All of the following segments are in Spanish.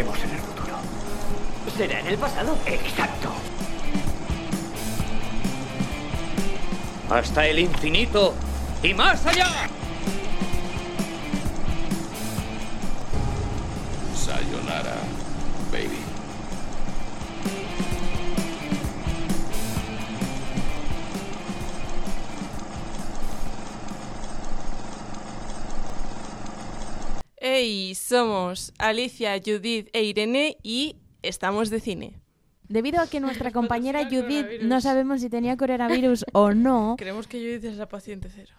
en el futuro. ¿Será en el pasado? Exacto. Hasta el infinito y más allá. Somos Alicia, Judith e Irene y estamos de cine. Debido a que nuestra compañera Judith no sabemos si tenía coronavirus o no, Creemos que Judith es la paciente cero.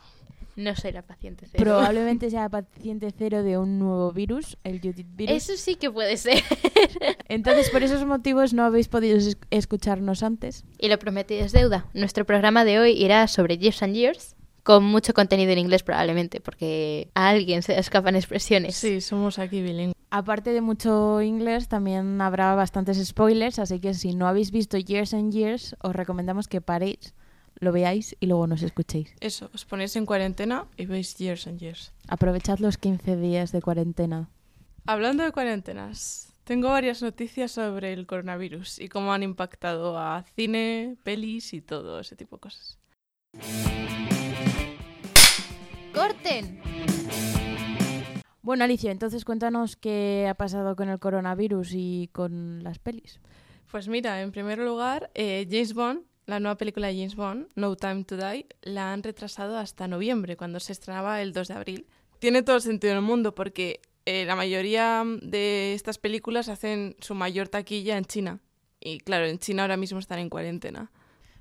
No soy la paciente cero. probablemente sea paciente cero de un nuevo virus, el Judith virus. Eso sí que puede ser. Entonces, por esos motivos no habéis podido es- escucharnos antes. y lo prometido es deuda. Nuestro programa de hoy irá sobre Years and Years, con mucho contenido en inglés probablemente, porque a alguien se le escapan expresiones. Sí, somos aquí bilingües. Aparte de mucho inglés, también habrá bastantes spoilers, así que si no habéis visto Years and Years, os recomendamos que paréis, lo veáis y luego nos escuchéis. Eso, os ponéis en cuarentena y veis Years and Years. Aprovechad los 15 días de cuarentena. Hablando de cuarentenas, tengo varias noticias sobre el coronavirus y cómo han impactado a cine, pelis y todo ese tipo de cosas. ¡Corten! Bueno, Alicia, entonces cuéntanos qué ha pasado con el coronavirus y con las pelis. Pues mira, en primer lugar, eh, James Bond, la nueva película de James Bond, No Time to Die, la han retrasado hasta noviembre, cuando se estrenaba el 2 de abril. Tiene todo el sentido del mundo porque eh, la mayoría de estas películas hacen su mayor taquilla en China. Y claro, en China ahora mismo están en cuarentena.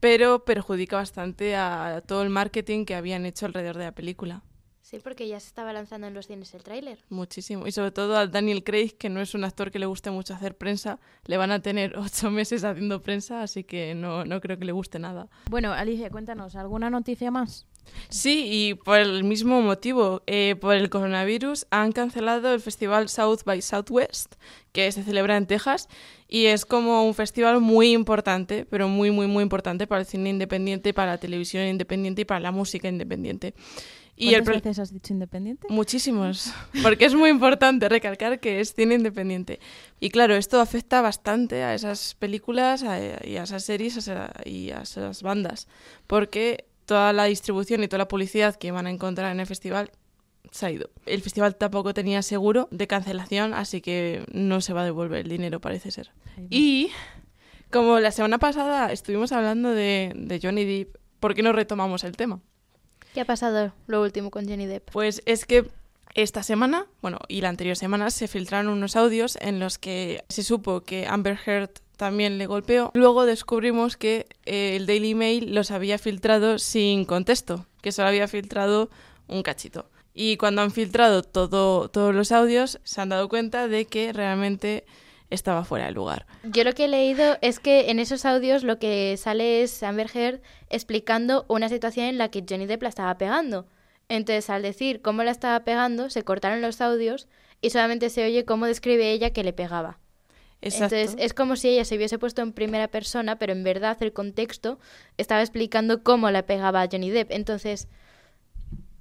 Pero perjudica bastante a todo el marketing que habían hecho alrededor de la película. Sí, porque ya se estaba lanzando en los cines el tráiler. Muchísimo. Y sobre todo a Daniel Craig, que no es un actor que le guste mucho hacer prensa. Le van a tener ocho meses haciendo prensa, así que no, no creo que le guste nada. Bueno, Alicia, cuéntanos, ¿alguna noticia más? Sí, y por el mismo motivo, eh, por el coronavirus, han cancelado el festival South by Southwest, que se celebra en Texas, y es como un festival muy importante, pero muy, muy, muy importante para el cine independiente, para la televisión independiente y para la música independiente. Y el ¿Cuántas pro- veces has dicho independiente? Muchísimos, porque es muy importante recalcar que es cine independiente. Y claro, esto afecta bastante a esas películas a- y a esas series a y a esas bandas, porque toda la distribución y toda la publicidad que van a encontrar en el festival se ha ido. El festival tampoco tenía seguro de cancelación, así que no se va a devolver el dinero, parece ser. Y como la semana pasada estuvimos hablando de, de Johnny Depp, ¿por qué no retomamos el tema? ¿Qué ha pasado lo último con Johnny Depp? Pues es que esta semana, bueno, y la anterior semana, se filtraron unos audios en los que se supo que Amber Heard también le golpeó. Luego descubrimos que eh, el Daily Mail los había filtrado sin contexto, que solo había filtrado un cachito. Y cuando han filtrado todo, todos los audios, se han dado cuenta de que realmente estaba fuera de lugar. Yo lo que he leído es que en esos audios lo que sale es Amber Heard explicando una situación en la que Johnny Depp la estaba pegando. Entonces, al decir cómo la estaba pegando, se cortaron los audios y solamente se oye cómo describe ella que le pegaba. Exacto. Entonces, es como si ella se hubiese puesto en primera persona, pero en verdad el contexto estaba explicando cómo la pegaba a Johnny Depp. Entonces,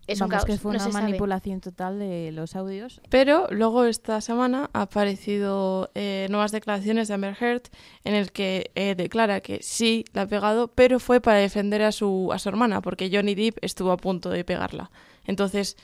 es un Vamos, caos. que fue no una sabe. manipulación total de los audios. Pero luego esta semana ha aparecido eh, nuevas declaraciones de Amber Heard en el que eh, declara que sí la ha pegado, pero fue para defender a su, a su hermana, porque Johnny Depp estuvo a punto de pegarla. Entonces,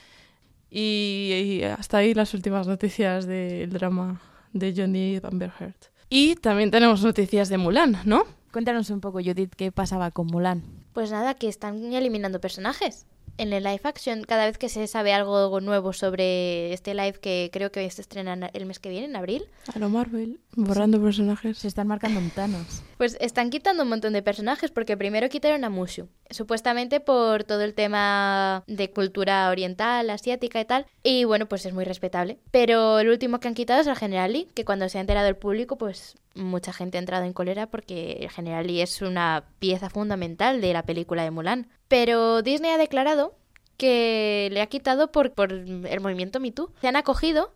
y, y hasta ahí las últimas noticias del drama de Johnny Depp Amber Heard. Y también tenemos noticias de Mulan, ¿no? Cuéntanos un poco, Judith, qué pasaba con Mulan. Pues nada, que están eliminando personajes. En el live action, cada vez que se sabe algo nuevo sobre este live que creo que se estrena el mes que viene, en abril, A lo Marvel, borrando personajes. Se están marcando en Thanos. pues están quitando un montón de personajes porque primero quitaron a Mushu, supuestamente por todo el tema de cultura oriental, asiática y tal, y bueno, pues es muy respetable. Pero el último que han quitado es el General Lee, que cuando se ha enterado el público, pues mucha gente ha entrado en cólera porque el General Lee es una pieza fundamental de la película de Mulan. Pero Disney ha declarado que le ha quitado por, el movimiento Me Too. Se han acogido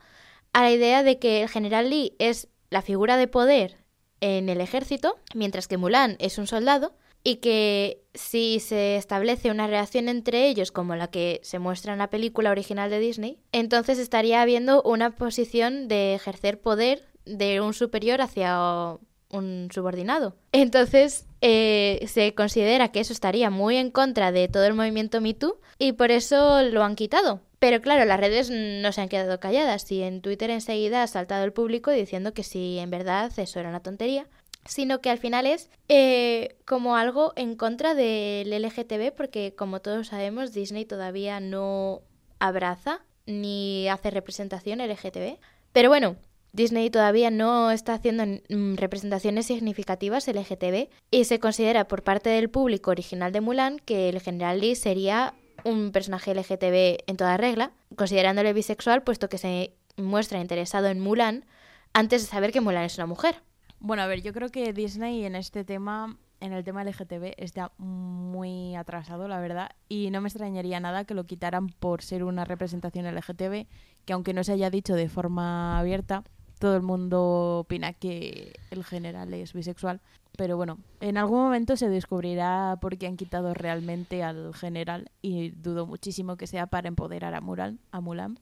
a la idea de que el General Lee es la figura de poder en el ejército, mientras que Mulan es un soldado, y que si se establece una relación entre ellos como la que se muestra en la película original de Disney, entonces estaría habiendo una posición de ejercer poder de un superior hacia un subordinado. Entonces, eh, se considera que eso estaría muy en contra de todo el movimiento Me Too y por eso lo han quitado. Pero claro, las redes no se han quedado calladas y en Twitter enseguida ha saltado el público diciendo que si en verdad eso era una tontería, sino que al final es eh, como algo en contra del LGTB porque como todos sabemos Disney todavía no abraza ni hace representación LGTB. Pero bueno, Disney todavía no está haciendo mm, representaciones significativas LGTB y se considera por parte del público original de Mulan que el general Lee sería un personaje LGTB en toda regla, considerándole bisexual puesto que se muestra interesado en Mulan antes de saber que Mulan es una mujer. Bueno, a ver, yo creo que Disney en este tema, en el tema LGTB, está muy atrasado, la verdad, y no me extrañaría nada que lo quitaran por ser una representación LGTB, que aunque no se haya dicho de forma abierta, todo el mundo opina que el general es bisexual. Pero bueno, en algún momento se descubrirá por qué han quitado realmente al general y dudo muchísimo que sea para empoderar a, Mulan, a Mulan.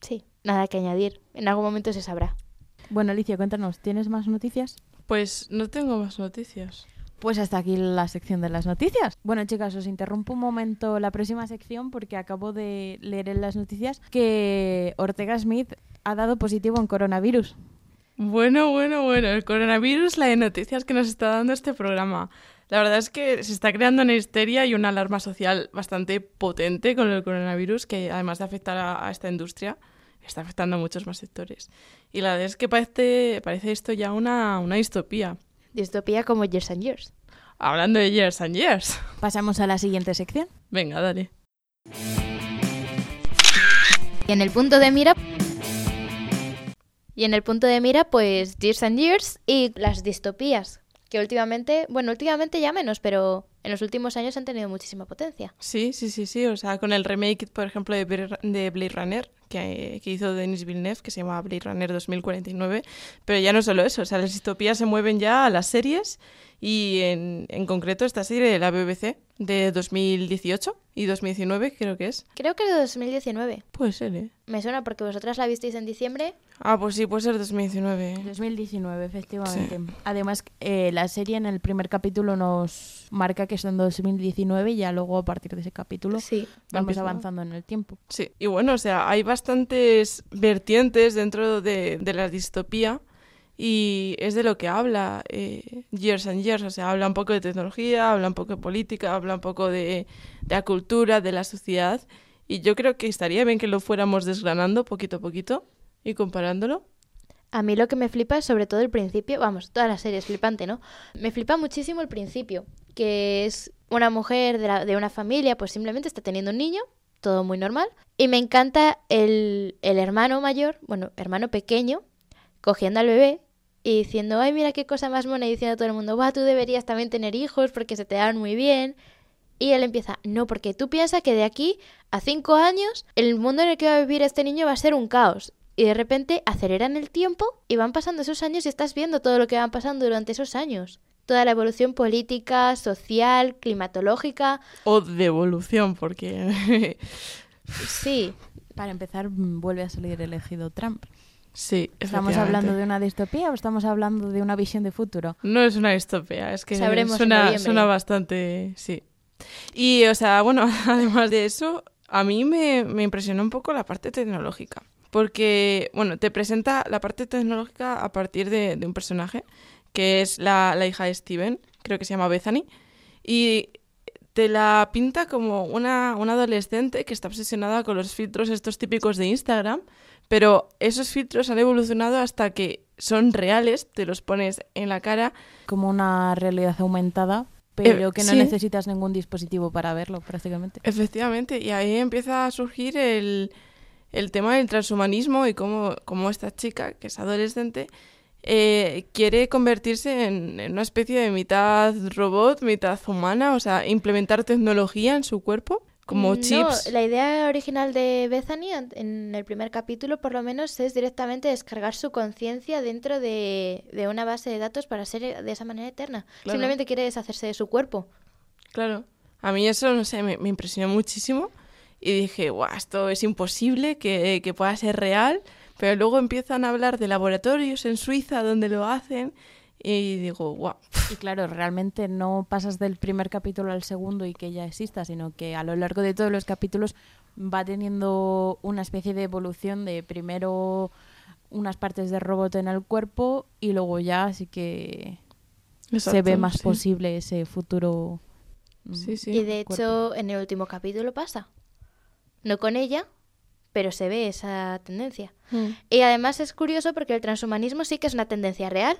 Sí, nada que añadir. En algún momento se sabrá. Bueno, Alicia, cuéntanos, ¿tienes más noticias? Pues no tengo más noticias. Pues hasta aquí la sección de las noticias. Bueno, chicas, os interrumpo un momento la próxima sección porque acabo de leer en las noticias que Ortega Smith ha dado positivo en coronavirus. Bueno, bueno, bueno, el coronavirus, la de noticias que nos está dando este programa. La verdad es que se está creando una histeria y una alarma social bastante potente con el coronavirus, que además de afectar a, a esta industria, está afectando a muchos más sectores. Y la verdad es que parece, parece esto ya una, una distopía. Distopía como Years and Years. Hablando de Years and Years. Pasamos a la siguiente sección. Venga, dale. Y en el punto de mira. Y en el punto de mira, pues Years and Years y las distopías. Que últimamente, bueno, últimamente ya menos, pero en los últimos años han tenido muchísima potencia. Sí, sí, sí, sí. O sea, con el remake, por ejemplo, de Blade- de Blade Runner, que, que hizo Denis Villeneuve, que se llama Blade Runner 2049. Pero ya no solo eso, o sea, las distopías se mueven ya a las series y en, en concreto esta serie de la BBC de 2018 y 2019 creo que es. Creo que es de 2019. Puede ser, ¿eh? Me suena porque vosotras la visteis en diciembre. Ah, pues sí, puede ser 2019. ¿eh? 2019, efectivamente. Además, eh, la serie en el primer capítulo nos marca que es en 2019 y ya luego a partir de ese capítulo Sí. vamos Empieza- avanzando en el tiempo. Sí, y bueno, o sea, hay bastantes vertientes dentro de, de la distopía y es de lo que habla eh, Years and Years, o sea, habla un poco de tecnología, habla un poco de política, habla un poco de, de la cultura, de la sociedad y yo creo que estaría bien que lo fuéramos desgranando poquito a poquito y comparándolo. A mí lo que me flipa es sobre todo el principio, vamos, toda la serie es flipante, ¿no? Me flipa muchísimo el principio, que es una mujer de, de una familia, pues simplemente está teniendo un niño, todo muy normal, y me encanta el, el hermano mayor, bueno, hermano pequeño, cogiendo al bebé y diciendo, ay, mira qué cosa más mona, y diciendo a todo el mundo, va, tú deberías también tener hijos porque se te dan muy bien. Y él empieza, no, porque tú piensas que de aquí a cinco años el mundo en el que va a vivir este niño va a ser un caos. Y de repente aceleran el tiempo y van pasando esos años y estás viendo todo lo que van pasando durante esos años. Toda la evolución política, social, climatológica. O de evolución, porque Sí, Para empezar, vuelve a salir elegido Trump. sí, ¿Estamos hablando de una distopía o estamos hablando de una visión de futuro? No es una distopía, es que Sabremos en suena, suena bastante, sí. Y, o sea, bueno, además de eso, a mí me, me impresionó un poco la parte tecnológica. Porque, bueno, te presenta la parte tecnológica a partir de, de un personaje, que es la, la hija de Steven, creo que se llama Bethany, y te la pinta como una, una adolescente que está obsesionada con los filtros estos típicos de Instagram, pero esos filtros han evolucionado hasta que son reales, te los pones en la cara Como una realidad aumentada, pero Eh, que no sí. necesitas ningún dispositivo para verlo, prácticamente. Efectivamente, y ahí empieza a surgir el, el tema del transhumanismo y cómo, cómo esta chica, que es adolescente, eh, quiere convertirse en, en una especie de mitad robot, mitad humana, o sea, implementar tecnología en su cuerpo, como No, chips. la idea original de Bethany en- el primer capítulo, por lo menos, es directamente descargar su conciencia dentro de, de una base de datos para ser de esa manera eterna. Claro. Simplemente quiere deshacerse de su cuerpo. Claro. A mí eso, no sé, me, me impresionó muchísimo y dije, guau, esto es imposible que, que pueda ser real, pero luego empiezan a hablar de laboratorios en Suiza donde lo hacen y digo, wow. Y claro, realmente no pasas del primer capítulo al segundo y que ya exista, sino que a lo largo de todos los capítulos va teniendo una especie de evolución de primero unas partes de robot en el cuerpo y luego ya así que se ve más sí. posible ese futuro. mm, Sí, sí. y de cuerpo. hecho, en el último capítulo pasa. No con ella, pero se ve esa tendencia. Mm. Y además es curioso porque el transhumanismo sí que es una tendencia real.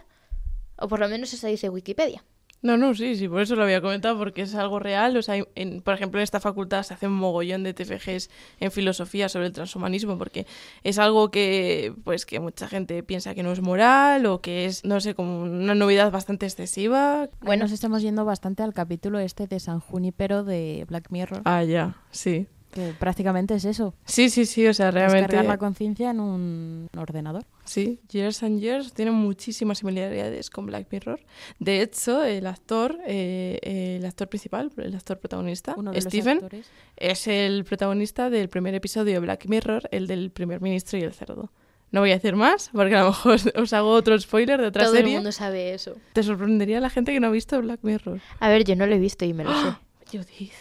O por lo menos eso dice Wikipedia. No, no, sí, sí, por eso lo había comentado, porque es algo real. O sea, en- por ejemplo, en esta facultad se hace un mogollón de TFGs en filosofía sobre el transhumanismo, porque es algo que, pues, que mucha gente piensa que no es moral o que es, no sé, como una novedad bastante excesiva. Bueno, nos estamos yendo bastante al capítulo este de San Junipero de Black Mirror, Ah, ya, sí. Que prácticamente es eso. Sí, sí, sí, o sea, realmente... Descargar la conciencia en un ordenador. Sí, Years and Years tiene muchísimas similaridades con Black Mirror. De hecho, el actor, eh, el actor principal, el actor protagonista, Uno de Stephen, los actores. es el protagonista del primer episodio de Black Mirror, el del primer ministro y el cerdo. No voy a decir más, porque a lo mejor os- hago otro spoiler de otra Todo serie. el mundo sabe eso. Te sorprendería la gente que no ha visto Black Mirror. A ver, yo no lo he visto y me lo sé. Judith.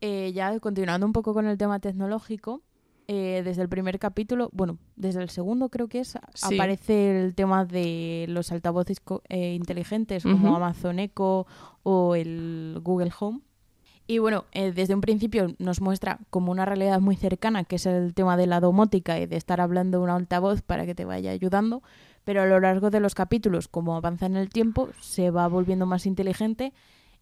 Eh, ya continuando un poco con el tema tecnológico, eh, desde el primer capítulo, bueno, desde el segundo creo que es, Sí. aparece el tema de los altavoces co- eh, inteligentes como. Amazon Echo o el Google Home. Y bueno, eh, desde un principio nos muestra como una realidad muy cercana, que es el tema de la domótica y de estar hablando un altavoz para que te vaya ayudando, pero a lo largo de los capítulos, como avanza en el tiempo, se va volviendo más inteligente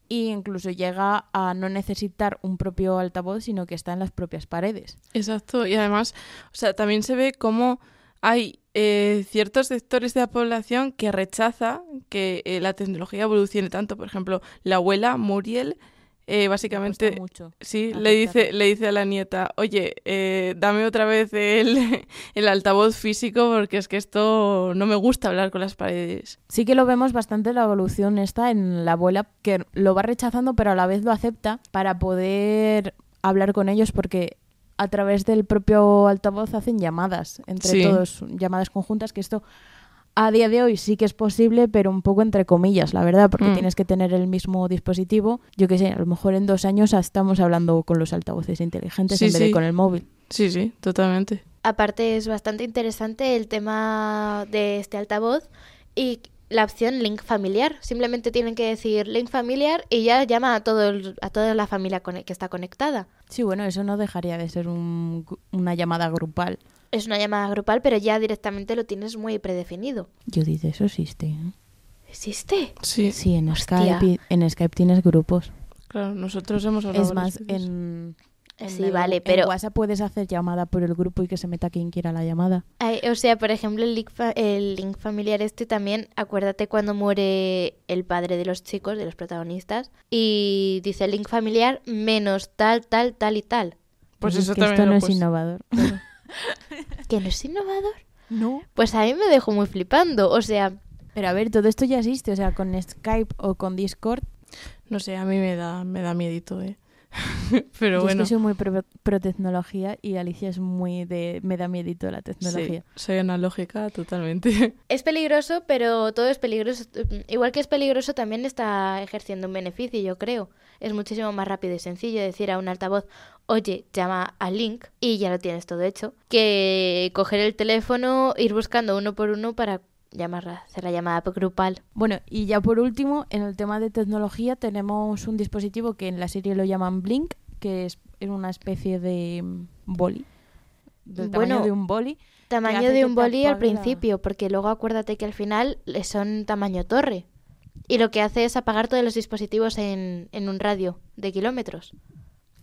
e incluso llega a no necesitar un propio altavoz, sino que está en las propias paredes. Exacto, y además, o sea, también se ve cómo hay eh, ciertos sectores de la población que rechaza que eh, la tecnología evolucione tanto. Por ejemplo, la abuela Muriel, eh, básicamente, mucho. sí, le dice, le dice a la nieta, oye, eh, dame otra vez el, el altavoz físico porque es que esto no me gusta hablar con las paredes. Sí que lo vemos bastante la evolución esta en la abuela, que lo va rechazando, pero a la vez lo acepta para poder hablar con ellos, porque a través del propio altavoz hacen llamadas entre Sí. todos, llamadas conjuntas, que esto a día de hoy sí que es posible, pero un poco entre comillas, la verdad, porque Mm. tienes que tener el mismo dispositivo. Yo que sé, a lo mejor en dos años estamos hablando con los altavoces inteligentes Sí, en vez de con el móvil. Sí, sí, totalmente. Aparte es bastante interesante el tema de este altavoz y la opción link familiar. Simplemente tienen que decir link familiar y ya llama a, todo el- a toda la familia con- que está conectada. Sí, bueno, eso no dejaría de ser un- una llamada grupal. Es una llamada grupal, pero ya directamente lo tienes muy predefinido. Judith, eso existe. ¿eh? ¿Existe? Sí, Sí, en Hostia. Skype, en Skype tienes grupos. claro, nosotros hemos hablado Es más, en, en Sí, el- vale, en pero- WhatsApp puedes hacer llamada por el grupo y que se meta quien quiera la llamada. Ay, o sea, por ejemplo, el link, fa- el link familiar este también, acuérdate cuando muere el padre de los chicos, de los protagonistas, y dice link familiar menos tal, tal, tal y tal. Pues Es eso que también esto no es puesto. innovador. ¿Que no es innovador? No. Pues a mí me dejó muy flipando. O sea, Pero a ver, todo esto ya existe, o sea, con Skype o con Discord. No sé, a mí me da, me da miedito, ¿eh? Pero yo bueno. es que soy muy pro, pro tecnología y Alicia es muy de... me da miedito la tecnología. Sí, soy analógica totalmente. es peligroso, pero todo es peligroso. Igual que es peligroso, también está ejerciendo un beneficio, yo creo. Es muchísimo más rápido y sencillo decir a un altavoz, oye, llama al link y ya lo tienes todo hecho, que coger el teléfono, ir buscando uno por uno para llamar, hacer la llamada grupal. Bueno, y ya por último, en el tema de tecnología tenemos un dispositivo que en la serie lo llaman Blink, que es una especie de boli. Del tamaño Bueno, de un boli. Tamaño de un boli al principio, porque luego acuérdate que al final son tamaño torre. Y lo que hace es apagar todos los dispositivos en, en un radio de kilómetros.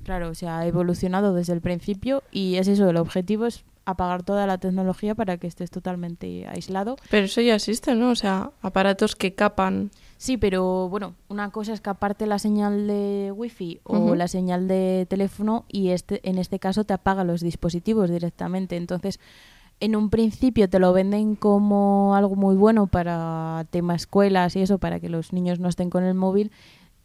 Claro, o sea, ha evolucionado desde el principio y es eso, el objetivo es apagar toda la tecnología para que estés totalmente aislado. Pero eso ya existe, ¿no? O sea, aparatos que capan. Sí, pero bueno, una cosa es que aparte la señal de wifi o la señal de teléfono y este en este caso te apaga los dispositivos directamente. Entonces, en un principio te lo venden como algo muy bueno para tema escuelas y eso, para que los niños no estén con el móvil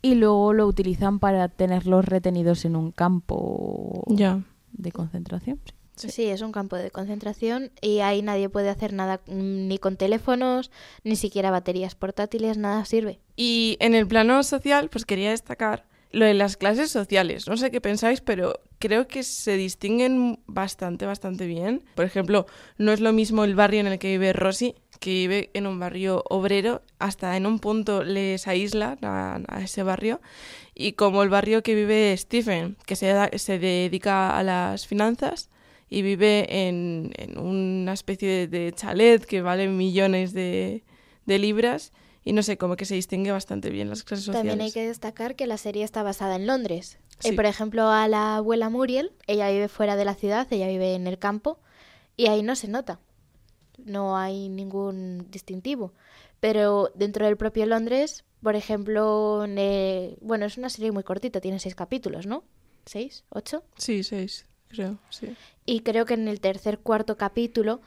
y luego lo utilizan para tenerlos retenidos en un campo. Ya. de concentración. sí. Sí. es un campo de concentración y ahí nadie puede hacer nada mm, ni con teléfonos, ni siquiera baterías portátiles, nada sirve. Y en el plano social, pues quería destacar lo de las clases sociales. No sé qué pensáis, pero creo que se distinguen bastante, bastante bien. Por ejemplo, no es lo mismo el barrio en el que vive Rosy, que vive en un barrio obrero, hasta en un punto les aísla a, a ese barrio, y como el barrio que vive Stephen, que se, se dedica a las finanzas y vive en, en una especie de, de chalet que vale millones de, de libras. Y no sé, como que se distingue bastante bien las clases sociales. También hay que destacar que la serie está basada en Londres. Eh, Sí. por ejemplo, a la abuela Muriel, ella vive fuera de la ciudad, ella vive en el campo, y ahí no se nota. No hay ningún distintivo. Pero dentro del propio Londres, por ejemplo, en, bueno, es una serie muy cortita, tiene seis capítulos, ¿no? ¿Seis? ¿Ocho? Sí, seis, creo, sí. Y creo que en el tercer, cuarto capítulo,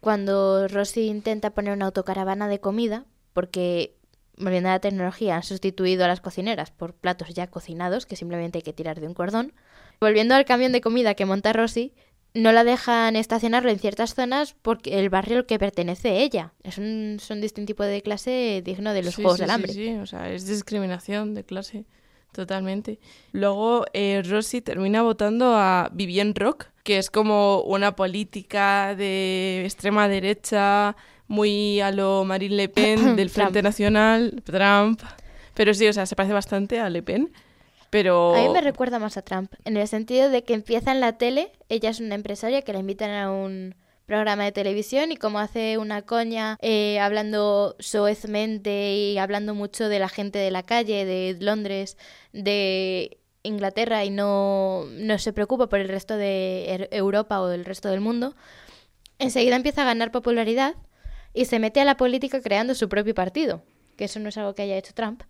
cuando Rosy intenta poner una autocaravana de comida, porque volviendo a la tecnología han sustituido a las cocineras por platos ya cocinados, que simplemente hay que tirar de un cordón. Volviendo al camión de comida que monta Rosy, no la dejan estacionarlo en ciertas zonas porque el barrio al que pertenece ella. Es un, son distinto tipo de clase digno de los Sí, Juegos sí, del sí, Hambre. Sí, o sea, es discriminación de clase, totalmente. Luego, eh, Rosy termina votando a Vivienne Rock, que es como una política de extrema derecha, muy a lo Marine Le Pen del Frente Trump. Nacional, Trump. Pero sí, o sea, se parece bastante a Le Pen. Pero. A mí me recuerda más a Trump, en el sentido de que empieza en la tele, ella es una empresaria que la invitan a un programa de televisión y como hace una coña eh, hablando soezmente y hablando mucho de la gente de la calle, de Londres, de Inglaterra y no, no se preocupa por el resto de Er- Europa o del resto del mundo, enseguida empieza a ganar popularidad y se mete a la política creando su propio partido, que eso no es algo que haya hecho Trump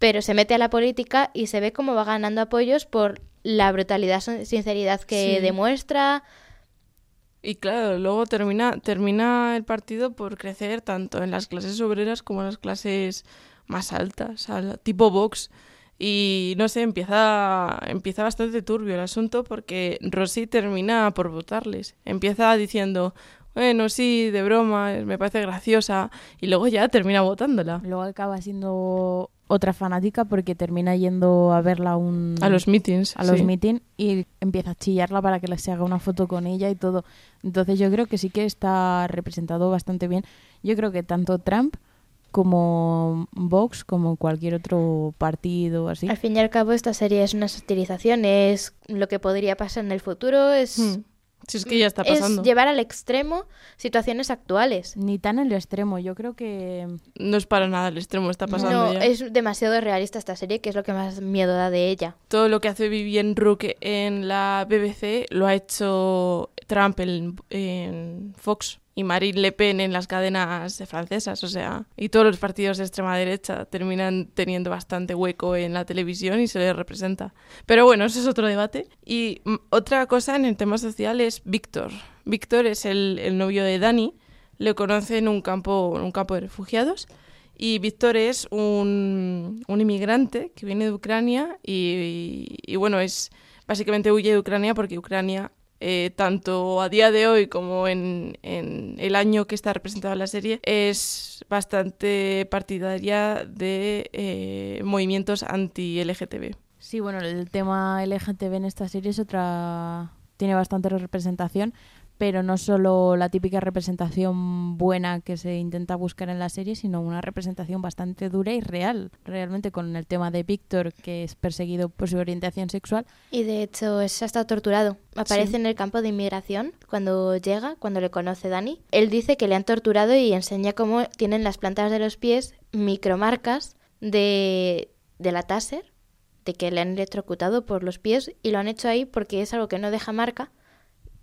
pero se mete a la política y se ve cómo va ganando apoyos por la brutalidad, sin- sinceridad que Sí. demuestra. Y claro, luego termina, termina el partido por crecer tanto en las clases obreras como en las clases más altas, al- tipo Vox. Y no sé, empieza, empieza bastante turbio el asunto porque Rosy termina por votarles. Empieza diciendo, bueno, sí, de broma, me parece graciosa. Y luego ya termina votándola. Luego acaba siendo otra fanática porque termina yendo a verla a un A los meetings. a los sí. y empieza a chillarla para que le se haga una foto con ella y todo. Entonces yo creo que sí que está representado bastante bien. Yo creo que tanto Trump como Vox, como cualquier otro partido así. Al fin y al cabo, esta serie es una satirización, es lo que podría pasar en el futuro, es, Hmm. Si es que ya está es pasando. llevar al extremo situaciones actuales. Ni tan en el extremo, yo creo que No es para nada el extremo, está pasando No, ya. es demasiado realista esta serie, que es lo que más miedo da de ella. todo lo que hace Vivienne Rook en la BBC lo ha hecho Trump en, en Fox y Marine Le Pen en las cadenas francesas, o sea, y todos los partidos de extrema derecha terminan teniendo bastante hueco en la televisión y se les representa. Pero bueno, eso es otro debate. Y mm, otra cosa en el tema social es Víctor. Víctor es el, el novio de Dani, le conoce en un campo, en un campo de refugiados. Y Víctor es un, un inmigrante que viene de Ucrania y, y, bueno, es básicamente huye de Ucrania porque Ucrania, eh, tanto a día de hoy como en, el año que está representada la serie, es bastante partidaria de eh, movimientos anti-LGTB. sí, bueno, el tema LGTB en esta serie es otra tiene bastante representación, pero no solo la típica representación buena que se intenta buscar en la serie, sino una representación bastante dura y real, realmente con el tema de Víctor, que es perseguido por su orientación sexual. Y de hecho, es hasta torturado. Aparece Sí. en el campo de inmigración cuando llega, cuando le conoce Dani. Él dice que le han torturado y enseña cómo tienen las plantas de los pies micromarcas de, de la taser, de que le han electrocutado por los pies y lo han hecho ahí porque es algo que no deja marca,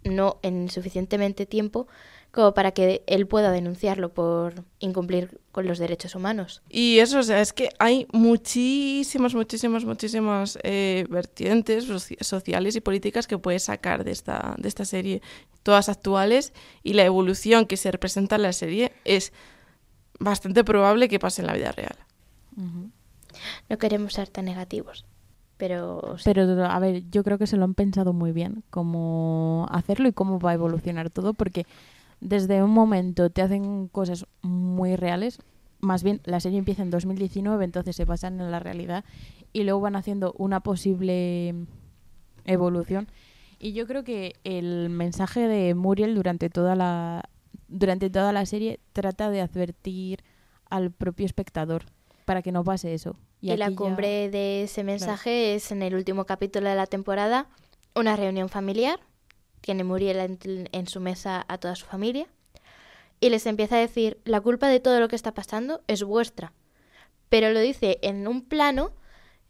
no en suficientemente tiempo como para que él pueda denunciarlo por incumplir con los derechos humanos. Y eso, o sea, es que hay muchísimas, muchísimas, muchísimas eh, vertientes soci- sociales y políticas que puedes sacar de esta, de esta serie, todas actuales, y la evolución que se representa en la serie es bastante probable que pase en la vida real. No queremos ser tan negativos. Pero, sí. Pero, a ver, yo creo que se lo han pensado muy bien cómo hacerlo y cómo va a evolucionar todo, porque desde un momento te hacen cosas muy reales. Más bien, la serie empieza en 2019, entonces se basan en la realidad y luego van haciendo una posible evolución. Y yo creo que el mensaje de Muriel durante toda la durante toda la serie trata de advertir al propio espectador para que no pase eso. Y, la ya- cumbre de ese mensaje es en el último capítulo de la temporada, una reunión familiar. Tiene Muriel en, en su mesa a toda su familia. Y les empieza a decir, la culpa de todo lo que está pasando es vuestra. Pero lo dice en un plano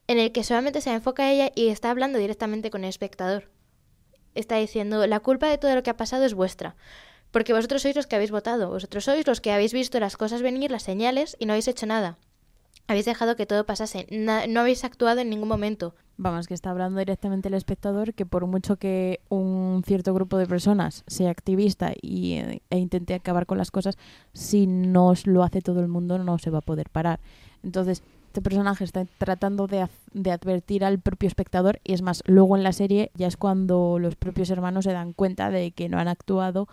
en el que solamente se enfoca a ella y está hablando directamente con el espectador. Está diciendo, la culpa de todo lo que ha pasado es vuestra. Porque vosotros sois los que habéis votado, vosotros sois los que habéis visto las cosas venir, las señales, y no habéis hecho nada. Habéis dejado que todo pasase, na- no habéis actuado en ningún momento. Vamos, que está hablando directamente el espectador que por mucho que un cierto grupo de personas sea activista y, e intente acabar con las cosas, si no lo hace todo el mundo no se va a poder parar. Entonces, este personaje está tratando de, de advertir al propio espectador y es más, luego en la serie ya es cuando los propios hermanos se dan cuenta de que no han actuado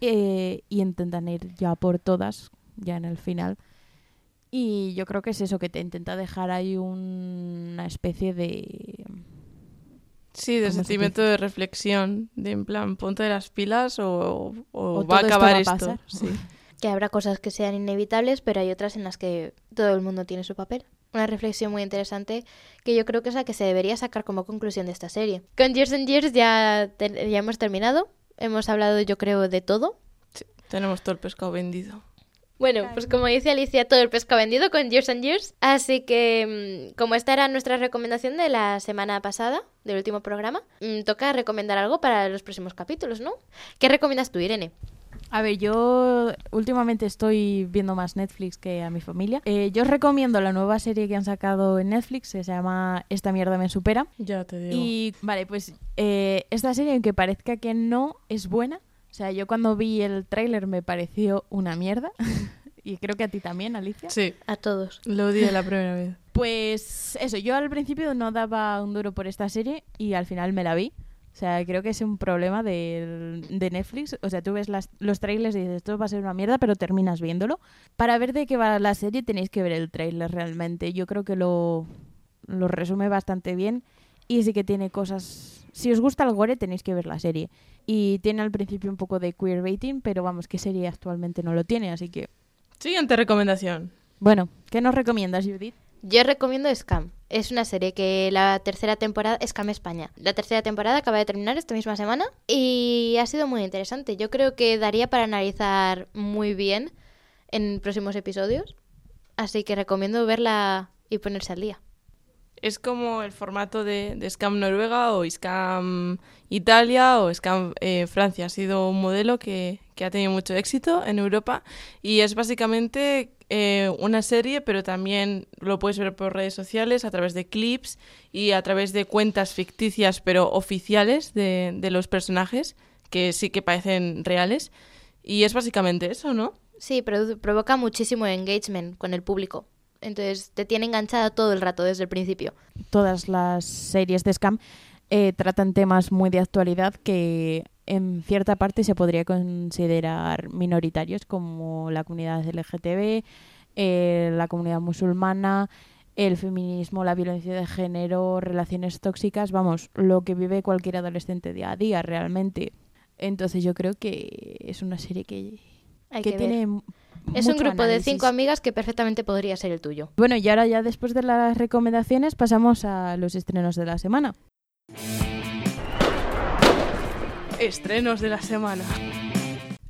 eh, y intentan ir ya por todas, ya en el final. Y yo creo que es eso, que te intenta dejar ahí un- una especie de... Sí, de ¿Cómo se sentimiento de reflexión, de en plan, ponte las pilas o, o O va a esto acabar va a esto. Sí. Que habrá cosas que sean inevitables, pero hay otras en las que todo el mundo tiene su papel. Una reflexión muy interesante que yo creo que es la que se debería sacar como conclusión de esta serie. Con Years and Years ya, te- ya hemos terminado. Hemos hablado, yo creo, de todo. Tenemos todo el pescado vendido. Bueno, pues como dice Alicia, todo el pescado vendido con Years and Years. Así que, mm, como esta era nuestra recomendación de la semana pasada, del último programa, mm, toca recomendar algo para los próximos capítulos, ¿no? ¿Qué recomiendas tú, Irene? A ver, yo últimamente estoy viendo más Netflix que a mi familia. Eh, yo os recomiendo la nueva serie que han sacado en Netflix, que se llama Esta mierda me supera. Ya te digo. Y vale, pues eh, esta serie, aunque parezca que no, es buena. O sea, yo cuando vi el tráiler me pareció una mierda. y creo que a ti también, Alicia. Sí, A todos. lo odié la primera vez. Pues eso, yo al principio no daba un duro por esta serie y al final me la vi. O sea, creo que es un problema del- de, Netflix. O sea, tú ves las- los trailers y dices, esto va a ser una mierda, pero terminas viéndolo. Para ver de qué va la serie tenéis que ver el trailer realmente. Yo creo que lo, lo resume bastante bien y sí que tiene cosas... Si os gusta el gore tenéis que ver la serie. Y tiene al principio un poco de queerbaiting, pero vamos, ¿qué serie actualmente no lo tiene? Así que... Siguiente recomendación. Bueno, ¿qué nos recomiendas, Judith? Yo recomiendo Scam. Es una serie que la tercera temporada, Scam España. La tercera temporada acaba de terminar esta misma semana y ha sido muy interesante. Yo creo que daría para analizar muy bien en próximos episodios. Así que recomiendo verla y ponerse al día. Es como el formato de, Scam Noruega o Scam Italia o Scam eh, Francia. Ha sido un modelo que, que ha tenido mucho éxito en Europa y es básicamente eh, una serie, pero también lo puedes ver por redes sociales a través de clips y a través de cuentas ficticias pero oficiales de, de los personajes que sí que parecen reales. Y es básicamente eso, ¿no? Sí, provoca muchísimo engagement con el público. Entonces te tiene enganchada todo el rato desde el principio. todas las series de Scam eh, tratan temas muy de actualidad que en cierta parte se podría considerar minoritarios, como la comunidad LGTB, eh, la comunidad musulmana, el feminismo, la violencia de género, relaciones tóxicas, vamos, lo que vive cualquier adolescente día a día realmente. Entonces yo creo que es una serie que, Hay que que tiene Es un grupo de cinco amigas que perfectamente podría ser el tuyo. Bueno, y ahora ya después de las recomendaciones pasamos a los estrenos de la semana. Estrenos de la semana.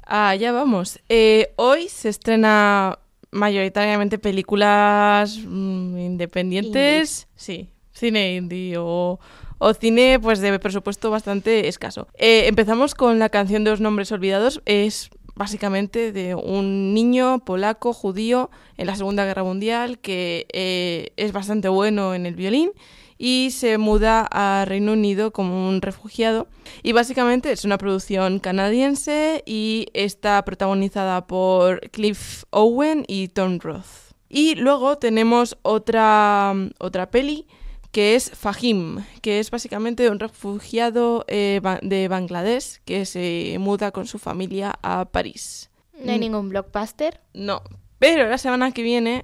Ah, ya vamos. Eh, hoy se estrena mayoritariamente películas mm, independientes. Sí, cine indie o, o cine pues de presupuesto bastante escaso. Eh, empezamos con la canción de los nombres olvidados. Es básicamente de un niño polaco judío en la Segunda Guerra Mundial que eh, es bastante bueno en el violín y se muda a Reino Unido como un refugiado. Y básicamente es una producción canadiense y está protagonizada por Cliff Owen y Tom Roth. Y luego tenemos otra, otra peli que es Fahim, que es básicamente un refugiado eh, de Bangladesh que se muda con su familia a París. No hay Mm. ningún blockbuster. No, pero la semana que viene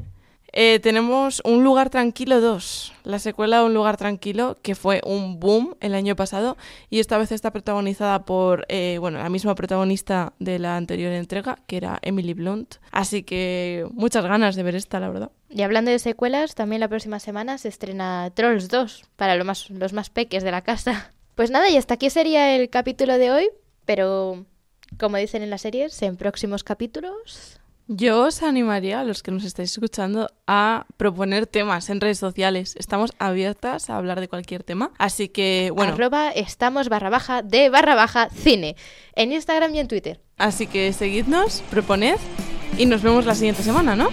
eh, tenemos Un lugar tranquilo 2, la secuela de Un lugar tranquilo, que fue un boom el año pasado y esta vez está protagonizada por, eh, bueno, la misma protagonista de la anterior entrega, que era Emily Blunt. Así que muchas ganas de ver esta, la verdad. Y hablando de secuelas, también la próxima semana se estrena Trolls 2 para lo más- los más peques de la casa. Pues nada, y hasta aquí sería el capítulo de hoy, pero como dicen en las series, en próximos capítulos Yo os animaría a los que nos estáis escuchando a proponer temas en redes sociales. Estamos abiertas a hablar de cualquier tema. Así que, bueno, arroba estamos barra baja de barra baja cine en Instagram y en Twitter. así que seguidnos, proponed y nos vemos la siguiente semana, ¿no?